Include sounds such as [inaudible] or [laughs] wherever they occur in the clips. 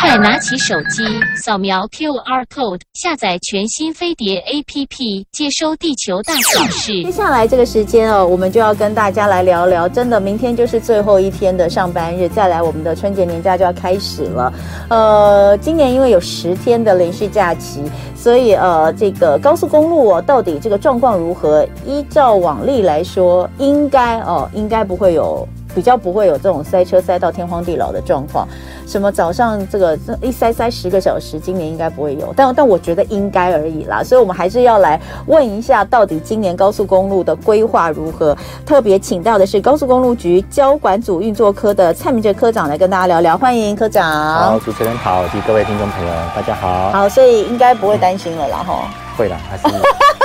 快拿起手机，扫描 QR code，下载全新飞碟 APP，接收地球大小事。接下来这个时间哦，我们就要跟大家来聊聊。真的，明天就是最后一天的上班日，再来我们的春节年假就要开始了。呃，今年因为有十天的连续假期，所以呃，这个高速公路哦，到底这个状况如何？依照往例来说，应该哦，应该不会有。比较不会有这种塞车塞到天荒地老的状况，什么早上这个一塞塞十个小时，今年应该不会有，但但我觉得应该而已啦，所以我们还是要来问一下，到底今年高速公路的规划如何？特别请到的是高速公路局交管组运作科的蔡明哲科长来跟大家聊聊，欢迎科长。好，主持人好，及各位听众朋友，大家好。好，所以应该不会担心了啦，哈、嗯。[laughs] 会啦，还是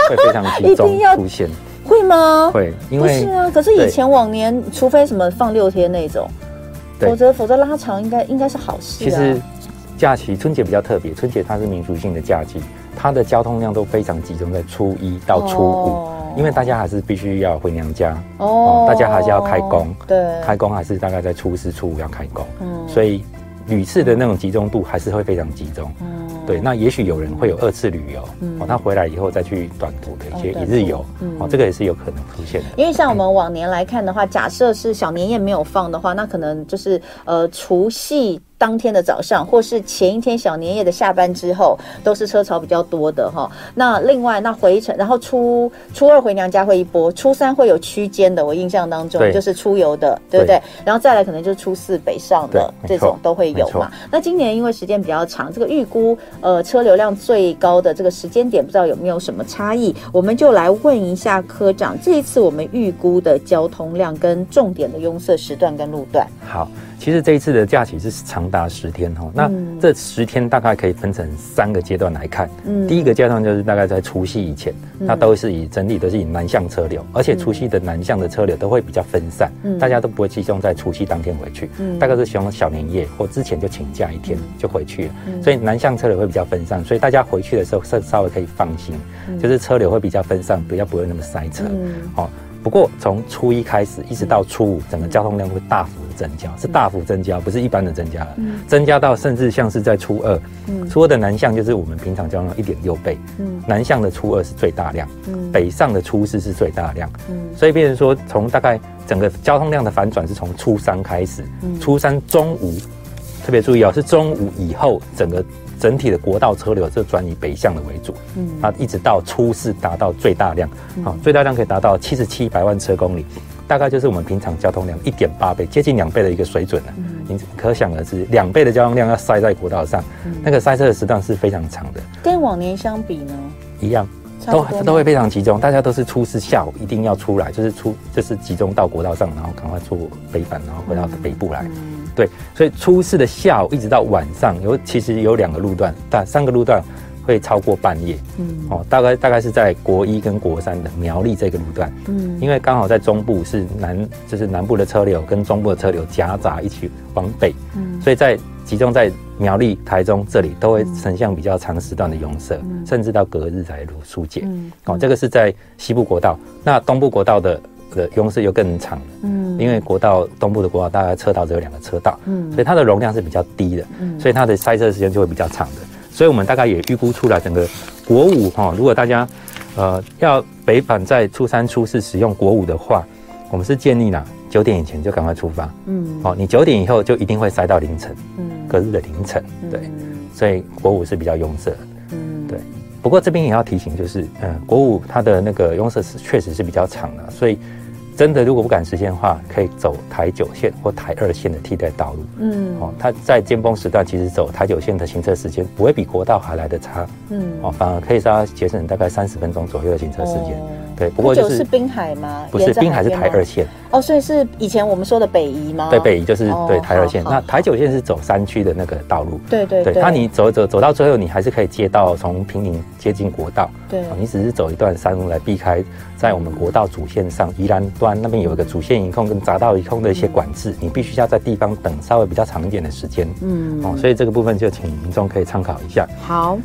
会非常集中 [laughs] 出现。会吗？会，因为不是啊。可是以前往年，除非什么放六天那种，否则否则拉长应该应该是好事啊。其实假期春节比较特别，春节它是民族性的假期，它的交通量都非常集中在初一到初五，哦、因为大家还是必须要回娘家哦，哦，大家还是要开工，对，开工还是大概在初四初五要开工，嗯，所以屡次的那种集中度还是会非常集中，嗯。对，那也许有人会有二次旅游，嗯，哦，他回来以后再去短途的一些一日游，嗯，哦，这个也是有可能出现的。因为像我们往年来看的话，假设是小年夜没有放的话，那可能就是呃除夕。当天的早上，或是前一天小年夜的下班之后，都是车潮比较多的哈。那另外，那回程，然后初初二回娘家会一波，初三会有区间的，我印象当中就是出游的，对不对？然后再来可能就是初四北上的这种都会有嘛。那今年因为时间比较长，这个预估呃车流量最高的这个时间点，不知道有没有什么差异？我们就来问一下科长，这一次我们预估的交通量跟重点的拥塞时段跟路段。好。其实这一次的假期是长达十天哈，那这十天大概可以分成三个阶段来看。嗯，第一个阶段就是大概在除夕以前，那都是以整体都是以南向车流，而且除夕的南向的车流都会比较分散，大家都不会集中在除夕当天回去，大概是希望小年夜或之前就请假一天就回去了，所以南向车流会比较分散，所以大家回去的时候稍稍微可以放心，就是车流会比较分散，比较不会那么塞车。好。不过从初一开始一直到初五，整个交通量会大幅的增加，是大幅增加，不是一般的增加了，增加到甚至像是在初二，初二的南向就是我们平常交通量一点六倍，南向的初二是最大量，北上的初四是最大量，所以变成说从大概整个交通量的反转是从初三开始，初三中午特别注意哦，是中午以后整个。整体的国道车流就转以北向的为主，嗯，啊，一直到初四达到最大量，好，最大量可以达到七十七百万车公里，大概就是我们平常交通量一点八倍，接近两倍的一个水准了。你可想而知，两倍的交通量要塞在国道上，那个塞车的时段是非常长的。跟往年相比呢？一样，都都会非常集中，大家都是初四下午一定要出来，就是出就是集中到国道上，然后赶快坐北返，然后回到北部来。对，所以初四的下午一直到晚上，有其实有两个路段，但三个路段会超过半夜。嗯，哦，大概大概是在国一跟国三的苗栗这个路段。嗯，因为刚好在中部是南，就是南部的车流跟中部的车流夹杂一起往北。嗯，所以在集中在苗栗、台中这里都会呈现比较长时段的拥塞，嗯，甚至到隔日才疏解。嗯，哦，这个是在西部国道，那东部国道的。的拥塞又更长，嗯，因为国道东部的国道大概车道只有两个车道，嗯，所以它的容量是比较低的，嗯，所以它的塞车时间就会比较长的，所以我们大概也预估出来，整个国五哈，如果大家呃要北返在初三初四使用国五的话，我们是建议呢九点以前就赶快出发，嗯，哦，你九点以后就一定会塞到凌晨，嗯，隔日的凌晨，对，所以国五是比较拥塞，嗯，对，不过这边也要提醒，就是嗯，国五它的那个拥塞是确实是比较长的，所以。真的，如果不赶时间的话，可以走台九线或台二线的替代道路。嗯，哦，它在尖峰时段，其实走台九线的行车时间不会比国道还来的差。嗯，哦，反而可以稍节省大概三十分钟左右的行车时间。哦对，不过就是滨海吗？不是，滨海是台二线。哦，所以是以前我们说的北宜吗？对，北宜就是对台二线。那台九线是走山区的那个道路。对对对。那你走走走到最后，你还是可以接到从平林接近国道。对。你只是走一段山路来避开，在我们国道主线上宜兰端那边有一个主线一控跟匝道一控的一些管制，你必须要在地方等稍微比较长一点的时间。嗯。哦，所以这个部分就请民众可以参考一下。好。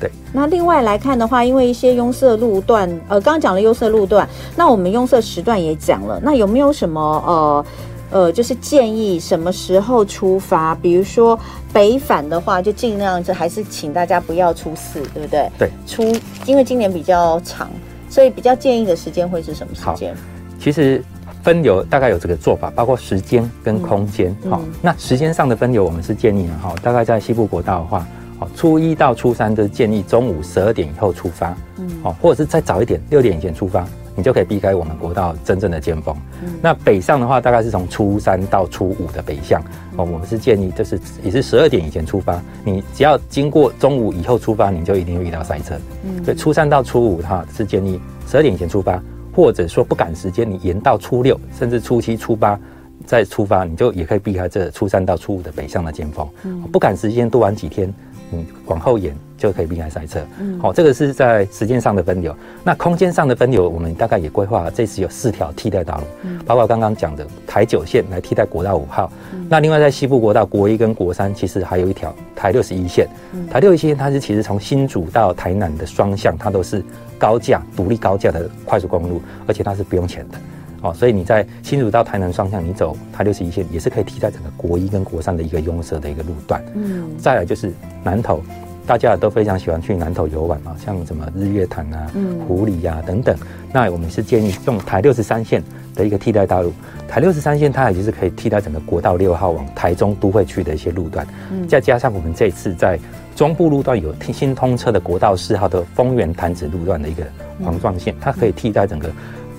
对，那另外来看的话，因为一些拥塞路段，呃，刚刚讲了拥塞路段，那我们拥塞时段也讲了，那有没有什么呃呃，就是建议什么时候出发？比如说北返的话，就尽量就还是请大家不要初四，对不对？对，初因为今年比较长，所以比较建议的时间会是什么时间？其实分流大概有这个做法，包括时间跟空间。好、嗯嗯，那时间上的分流，我们是建议哈，大概在西部国道的话，好，初一到初三都建议中午十二点以后出发，嗯，哦，或者是再早一点，六点以前出发。你就可以避开我们国道真正的尖峰。嗯。那北上的话，大概是从初三到初五的北向。哦，我们是建议，就是也是十二点以前出发。你只要经过中午以后出发，你就一定会遇到塞车。嗯。所以初三到初五，哈，是建议十二点以前出发，或者说不赶时间，你延到初六，甚至初七、初八再出发，你就也可以避开这初三到初五的北向的尖峰。嗯。不赶时间多玩几天，你往后延。就可以避开塞车。嗯，好，这个是在时间上的分流。那空间上的分流，我们大概也规划这次有四条替代道路，嗯，包括刚刚讲的台九线来替代国道五号。嗯，那另外在西部国道国一跟国三，其实还有一条台六十一线。嗯，台六十一线它是其实从新竹到台南的双向，它都是高架独立高架的快速公路，而且它是不用钱的。哦，所以你在新竹到台南双向，你走台六十一线也是可以替代整个国一跟国三的一个拥塞的一个路段。嗯，再来就是南投。大家都非常喜欢去南投游玩嘛，像什么日月潭啊、湖里呀、啊、等等。那我们是建议用台六十三线的一个替代道路，台六十三线它也就是可以替代整个国道六号往台中都会区的一些路段。嗯，再加上我们这次在中部路段有新通车的国道四号的丰原潭子路段的一个黄状线，它可以替代整个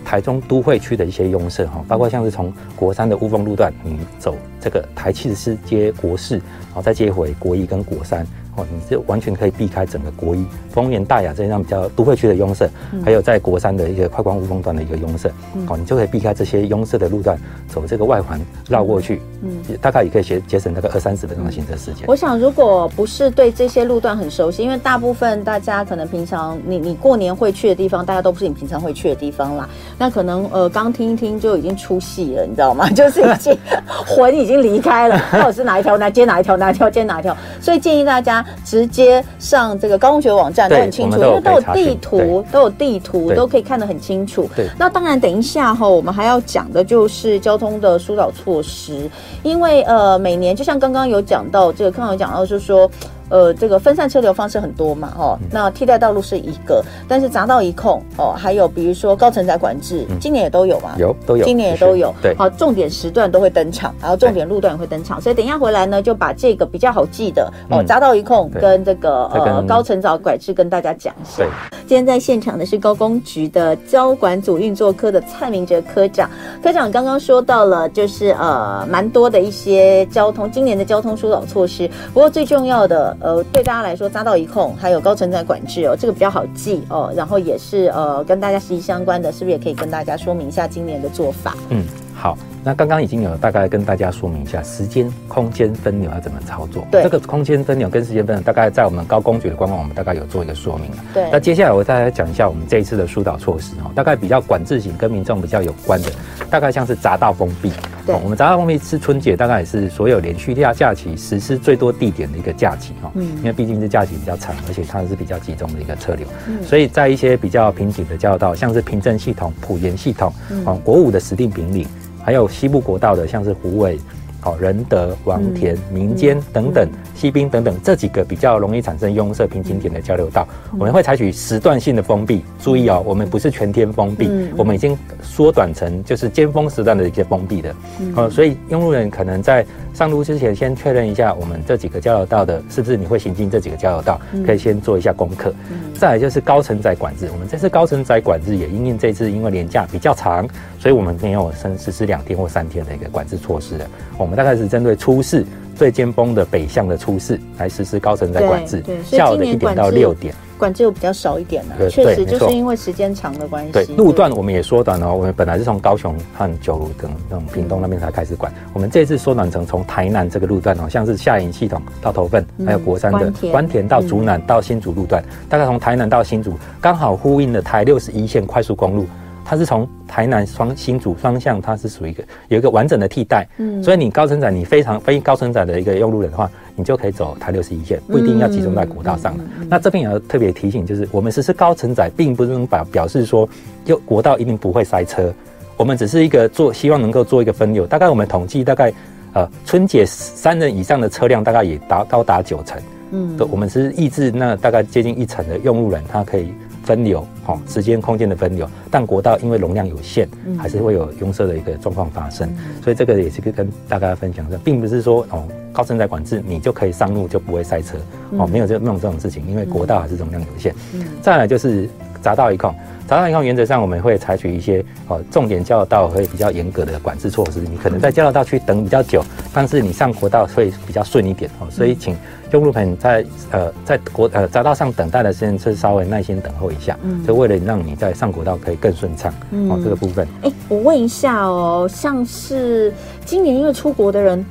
台中都会区的一些拥塞哈，包括像是从国三的乌峰路段，你走这个台七十四接国四，然后再接回国一跟国三。哦，你这完全可以避开整个国一、丰原、大雅这样比较都会区的拥塞，嗯，还有在国三的一个快光雾峰段的一个拥塞，嗯，哦，你就可以避开这些拥塞的路段，走这个外环绕过去，嗯，大概也可以节节省大概二三十分钟的行车时间。我想，如果不是对这些路段很熟悉，因为大部分大家可能平常你你过年会去的地方，大家都不是你平常会去的地方啦。那可能呃刚听一听就已经出戏了，你知道吗？[laughs] 就是已经 [laughs] 魂已经离开了，到底是哪一条？哪接哪一条？哪一条接哪一条？所以建议大家。直接上这个高中学网站都很清楚，因为都有地图，都有地图，都可以看得很清楚。对，那当然，等一下哈，我们还要讲的就是交通的疏导措施，因为呃，每年就像刚刚有讲到，这个刚刚有讲到就是说。呃，这个分散车流方式很多嘛，哦，那替代道路是一个，但是匝道一控哦，还有比如说高承载管制，今年也都有嘛，有都有，今年也都有，对，好，重点时段都会登场，然后重点路段也会登场，所以等一下回来呢，就把这个比较好记的哦，匝道一控跟这个呃高承载管制跟大家讲一下。对，今天在现场的是高工局的交管组运作科的蔡明哲科长，科长刚刚说到了，就是呃蛮多的一些交通今年的交通疏导措施，不过最重要的。呃，对大家来说，匝道一控还有高承载管制哦，这个比较好记哦。然后也是呃，跟大家息息相关的，是不是也可以跟大家说明一下今年的做法？嗯，好。那刚刚已经有大概跟大家说明一下时间、空间分流要怎么操作。对，这个空间分流跟时间分流，大概在我们高公局的官网，我们大概有做一个说明了。对。那接下来我再来讲一下我们这一次的疏导措施哦，大概比较管制型跟民众比较有关的，大概像是匝道封闭。对。我们匝道封闭是春节大概也是所有连续假假期实施最多地点的一个假期哈。嗯。因为毕竟是假期比较长，而且它是比较集中的一个车流。嗯。所以在一些比较瓶颈的交流道，像是平镇系统、普盐系统，嗯，国五的石定平岭。还有西部国道的，像是虎尾、好仁德、王田、民间等等。西滨等等这几个比较容易产生拥塞瓶颈点的交流道，我们会采取时段性的封闭。注意哦，我们不是全天封闭，我们已经缩短成就是尖峰时段的一些封闭的。哦，所以用路人可能在上路之前先确认一下，我们这几个交流道的是不是你会行进这几个交流道，可以先做一下功课。再来就是高承载管制，我们这次高承载管制也因应这次因为年假比较长，所以我们没有实实施两天或三天的一个管制措施的。我们大概是针对初四。最尖峰的北向的初四来实施高承载管制，下午的一点到六点，管制又比较少一点呢。确实就是因为时间长的关系。对，路段我们也缩短了。我们本来是从高雄和九如等那种屏东那边才开始管，我们这次缩短成从台南这个路段哦，像是下营系统到头份，还有国山的关田到竹南到新竹路段，大概从台南到新竹，刚好呼应了台六十一线快速公路。它是从台南双新竹双向，它是属于一个有一个完整的替代，嗯，所以你高承载，你非常非高承载的一个用路人的话，你就可以走台六十一线，不一定要集中在国道上了。那这边也要特别提醒，就是我们实施高承载，并不是能表表示说，就国道一定不会塞车。我们只是一个做，希望能够做一个分流。大概我们统计，大概呃春节三人以上的车辆，大概也达高达九成。嗯，对，我们是抑制那大概接近一成的用路人，他可以分流，哈，时间空间的分流。但国道因为容量有限，还是会有拥塞的一个状况发生。所以这个也是跟大家分享的，并不是说哦高承载管制你就可以上路就不会塞车，哦，没有这没有这种事情，因为国道还是容量有限。嗯，再来就是匝道一控。匝道一控原则上我们会采取一些哦重点交流道会比较严格的管制措施，你可能在交流道区等比较久，但是你上国道会比较顺一点哦，所以请用路朋友在呃在国呃匝道上等待的时间是稍微耐心等候一下，嗯，就为了让你在上国道可以更顺畅，嗯，哦这个部分。哎，我问一下哦，像是今年因为出国的人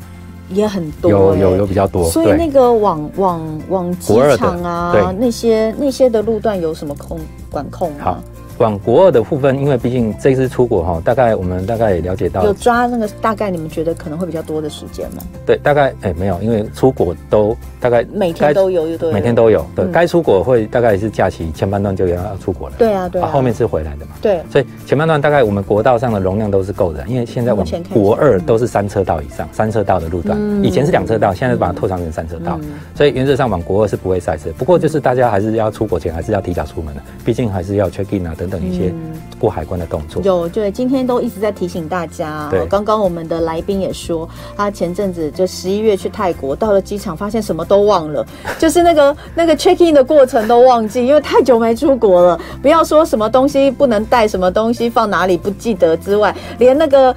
也很多，有有有比较多，所以那个往往往机场啊那些那些的路段有什么控管控吗？好。往国二的部分，因为毕竟这次出国哈，大概我们大概也了解到，有抓那个大概，你们觉得可能会比较多的时间吗？对，大概哎、欸、没有，因为出国都大概每天都有，对，每天都有。对，该、嗯、出国会大概也是假期前半段就要要出国了。对啊，对啊，后面是回来的嘛。对，所以前半段大概我们国道上的容量都是够的，因为现在我们国二都是三车道以上，三车道的路段，嗯、以前是两车道，现在把它拓长成三车道，嗯、所以原则上往国二是不会塞车。不过就是大家还是要出国前还是要提早出门的，毕竟还是要 check in 啊等等一些。嗯过海关的动作有，对，今天都一直在提醒大家。对，刚刚我们的来宾也说，他前阵子就十一月去泰国，到了机场发现什么都忘了，[laughs] 就是那个那个 check in 的过程都忘记，因为太久没出国了。不要说什么东西不能带，什么东西放哪里不记得之外，连那个。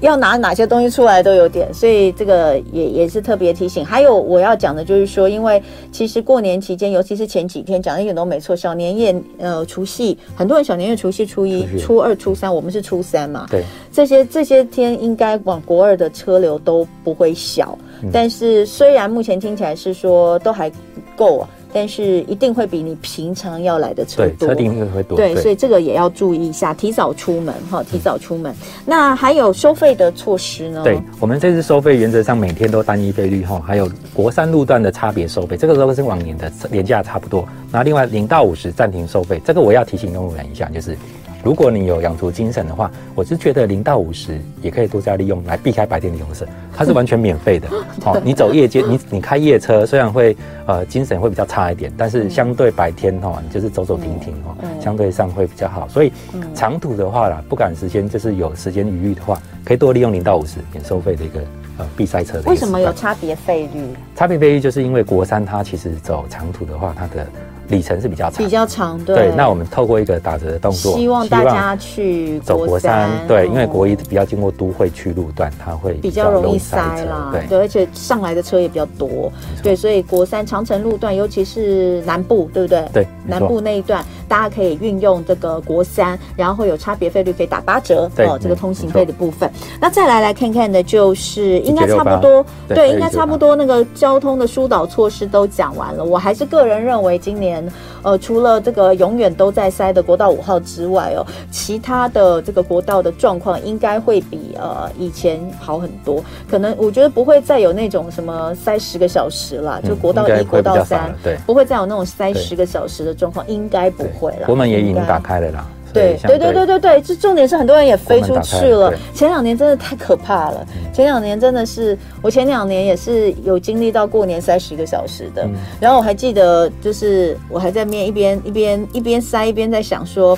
要拿哪些东西出来都有点，所以这个也也是特别提醒。还有我要讲的就是说，因为其实过年期间，尤其是前几天讲的一点都没错，小年夜、呃除夕，很多人小年夜、除夕、初一、初二、初三，我们是初三嘛，对，这些这些天应该往国二的车流都不会小。嗯、但是虽然目前听起来是说都还够啊。但是一定会比你平常要来的车多，车定会多。对，所以这个也要注意一下，提早出门哈，提早出门。那还有收费的措施呢？对，我们这次收费原则上每天都单一费率哈，还有国三路段的差别收费，这个时候跟往年的廉价差不多。那另外零到五十暂停收费，这个我要提醒用户人一下，就是。如果你有养足精神的话，我是觉得零到五十也可以多加利用来避开白天的拥塞，它是完全免费的。好、哦，[laughs] 你走夜街，你你开夜车，虽然会呃精神会比较差一点，但是相对白天哈、哦，你就是走走停停哈，相对上会比较好。所以长途的话啦，不赶时间就是有时间余裕的话，可以多利用零到五十免收费的一个呃避塞车的。为什么有差别费率？差别费率就是因为国三它其实走长途的话，它的。里程是比较长，比较长，对。对，那我们透过一个打折的动作，希望大家去走国三，对，因为国一比较经过都会区路段，它会比较容易塞啦，对，而且上来的车也比较多，对，所以国三长城路段，尤其是南部，对不对？对，南部那一段，大家可以运用这个国三，然后会有差别费率可以打八折，哦，这个通行费的部分。那再来来看看的，就是应该差不多，对，应该差不多那个交通的疏导措施都讲完了。我还是个人认为，今年。呃，除了这个永远都在塞的国道五号之外哦，其他的这个国道的状况应该会比呃以前好很多。可能我觉得不会再有那种什么塞十个小时啦，就国道一、国道三，对，不会再有那种塞十个小时的状况，应该不会了。国门也已经打开了啦。对对对对对对，这重点是很多人也飞出去了。前两年真的太可怕了，前两年真的是我前两年也是有经历到过年塞十个小时的。然后我还记得，就是我还在面一边一边一边塞一边在想说，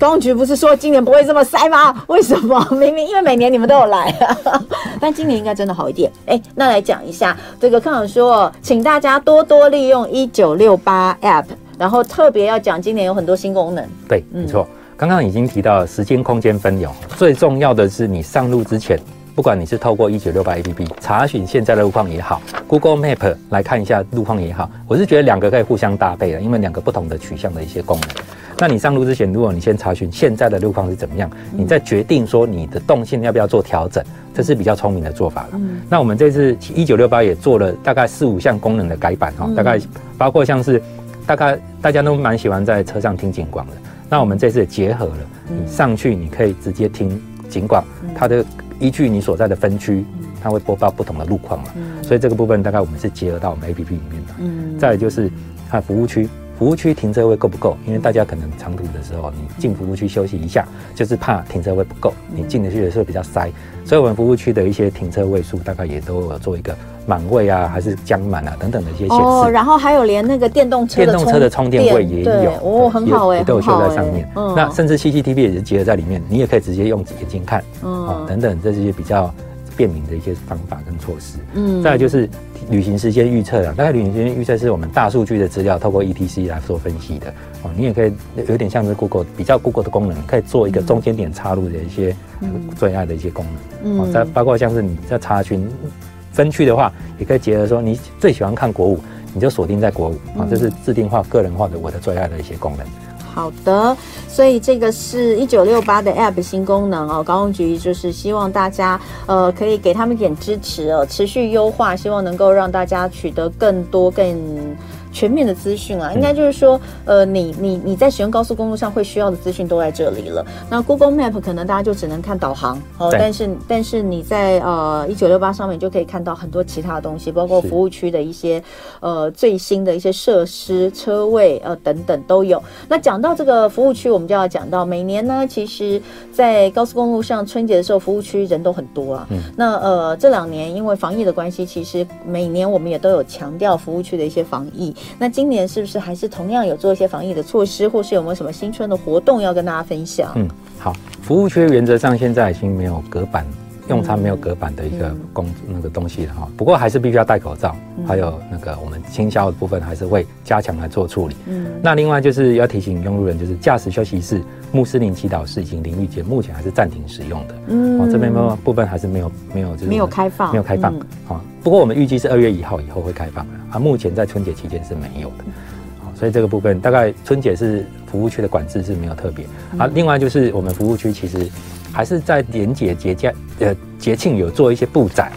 公局不是说今年不会这么塞吗？为什么？[laughs] 明明因为每年你们都有来啊，[laughs] 但今年应该真的好一点。哎，那来讲一下这个，康永说，请大家多多利用一九六八 App。然后特别要讲，今年有很多新功能。对，没错。刚刚已经提到时间空间分流，最重要的是你上路之前，不管你是透过一九六八 APP 查询现在的路况也好，Google Map 来看一下路况也好，我是觉得两个可以互相搭配的，因为两个不同的取向的一些功能。那你上路之前，如果你先查询现在的路况是怎么样，你再决定说你的动线要不要做调整，这是比较聪明的做法了。那我们这次一九六八也做了大概四五项功能的改版哈，大概包括像是。大概大家都蛮喜欢在车上听警广的，那我们这次也结合了，你上去你可以直接听警广，它的依据你所在的分区，它会播报不同的路况嘛，所以这个部分大概我们是结合到我们 APP 里面的。嗯，再来就是它服务区，服服务区停车位够不够？因为大家可能长途的时候，你进服务区休息一下，就是怕停车位不够，你进得去的时候比较塞，所以我们服务区的一些停车位数大概也都有做一个满位啊，还是将满啊等等的一些显示。哦，然后还有连那个电动车电动车的充电位也有，哦，很好哎，都有修在上面。嗯，那甚至 CCTV 也是结合在里面，你也可以直接用眼睛看，哦，等等这些比较。便民的一些方法跟措施，嗯，再来就是旅行时间预测啊，大概旅行时间预测是我们大数据的资料，透过 ETC 来做分析的。哦。你也可以有点像是 Google 比较 Google 的功能，可以做一个中间点插入的一些最爱的一些功能，哦，再包括像是你在查询分区的话，也可以结合说你最喜欢看国五，你就锁定在国五。啊，这是制定化、个人化的我的最爱的一些功能。好的，所以这个是一九六八的 App 新功能哦，高工局就是希望大家呃可以给他们点支持哦，持续优化，希望能够让大家取得更多更。全面的资讯啊，应该就是说，呃，你你你在使用高速公路上会需要的资讯都在这里了。那 Google Map 可能大家就只能看导航哦，但是但是你在呃一九六八上面就可以看到很多其他的东西，包括服务区的一些呃最新的一些设施、车位呃等等都有。那讲到这个服务区，我们就要讲到每年呢，其实，在高速公路上春节的时候，服务区人都很多啊。嗯。那呃这两年因为防疫的关系，其实每年我们也都有强调服务区的一些防疫。那今年是不是还是同样有做一些防疫的措施，或是有没有什么新春的活动要跟大家分享？嗯，好，服务区原则上现在已经没有隔板，用餐没有隔板的一个工、嗯、那个东西了哈。不过还是必须要戴口罩，嗯、还有那个我们清消的部分还是会加强来做处理。嗯，那另外就是要提醒用路人，就是驾驶休息室、穆斯林祈祷室以及淋浴间目前还是暂停使用的。嗯，哦，这边部部分还是没有没有就是没有开放，没有开放。好、嗯，不过我们预计是二月一号以后会开放的。啊，目前在春节期间是没有的，所以这个部分大概春节是服务区的管制是没有特别。啊，另外就是我们服务区其实还是在年节节假呃节庆有做一些布展。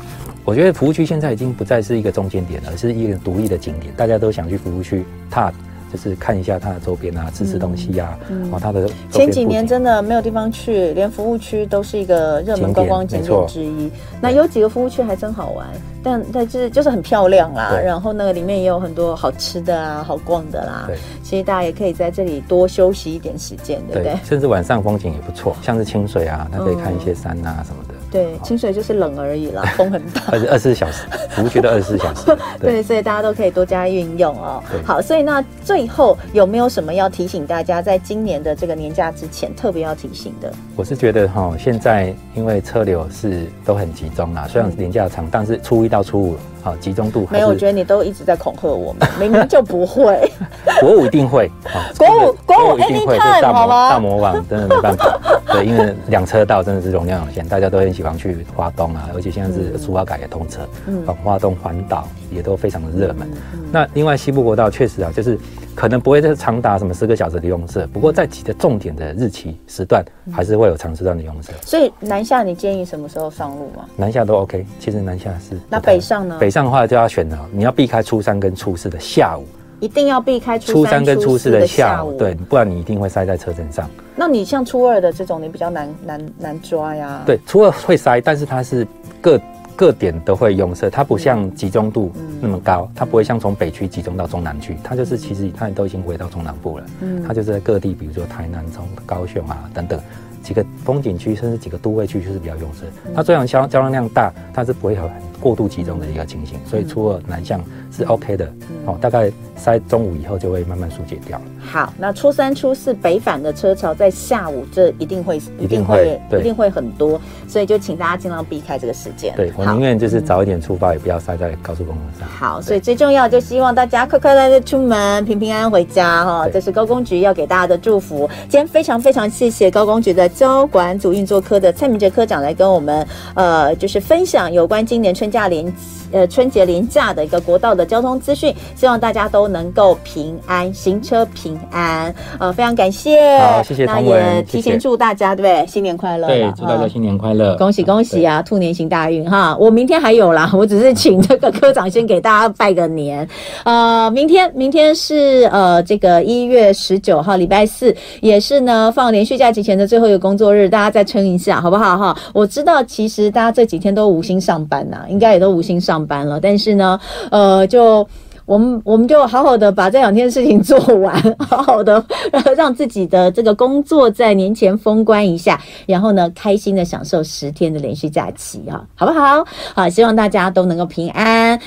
我觉得服务区现在已经不再是一个中间点了，而是一个独立的景点，大家都想去服务区踏。就是看一下它的周边啊，吃吃东西呀、啊，嗯，哦，它的前几年真的没有地方去，连服务区都是一个热门观光景点之一。那有几个服务区还真好玩，但但就是就是很漂亮啦。然后那个里面也有很多好吃的啊，好逛的啦。对，其实大家也可以在这里多休息一点时间，对不对？对，甚至晚上风景也不错，像是清水啊，它可以看一些山啊什么的。对，清水就是冷而已啦，[laughs] 风很大。而且二十四小时，服务区的二十四小时。[laughs] 对，对，所以大家都可以多加运用哦。好，所以那最后有没有什么要提醒大家，在今年的这个年假之前特别要提醒的？我是觉得哈，现在因为车流是都很集中啊，虽然年假长，但是初一到初五。好，集中度没有。我觉得你都一直在恐吓我们，[laughs] 明明就不会。国五一定会，[laughs] 国五国五一定会，大魔大魔王真的没办法。[laughs] 对，因为两车道真的是容量有限，大家都很喜欢去花东啊，而且现在是苏花改也通车，嗯，花东环岛也都非常的热门。那另外西部国道确实啊，就是。可能不会是长达什么十个小时的用色，不过在几个重点的日期时段，还是会有长时段的用色。所以南下你建议什么时候上路吗？南下都 OK，其实南下是。那北上呢？北上的话就要选了，你要避开初三跟初四的下午。一定要避开初三跟初四的下午，对，不然你一定会塞在车阵上。那你像初二的这种，你比较难难难抓呀。对，初二会塞，但是它是各。各点都会用色，它不像集中度那么高，它不会像从北区集中到中南区，它就是其实它都已经回到中南部了。嗯，它就是在各地，比如说台南、从高雄啊等等几个风景区，甚至几个都会区，就是比较用色。它虽然交交通量大，它是不会有很过度集中的一个情形，所以初二南向是 OK 的。哦，大概塞中午以后就会慢慢疏解掉。好，那初三、初四北返的车潮在下午，这一定会一定会一定会很多，所以就请大家尽量避开这个时间。对，我宁愿就是早一点出发，也不要塞在高速公路上。好，所以最重要就希望大家快快乐乐出门，平平安安回家哈。这是高工局要给大家的祝福。今天非常非常谢谢高工局的交管组运作科的蔡明哲科长来跟我们呃，就是分享有关今年春假连呃春节连假的一个国道的交通资讯。希望大家都能够平安行车平安，呃，非常感谢，好，谢谢。那也提前祝大家，对？新年快乐，对，祝大家新年快乐，恭喜恭喜啊！兔年行大运哈！我明天还有啦，我只是请这个科长先给大家拜个年。呃，明天明天是呃这个一月十九号礼拜四，也是呢放连续假期前的最后一个工作日，大家再撑一下好不好哈？我知道其实大家这几天都无心上班呐、应该也都无心上班了，但是呢，呃就。我们我们就好好的把这两天事情做完，[laughs] 好好的 [laughs] 让自己的这个工作在年前封关一下，然后呢，开心的享受十天的连续假期啊，好不好？好，希望大家都能够平安。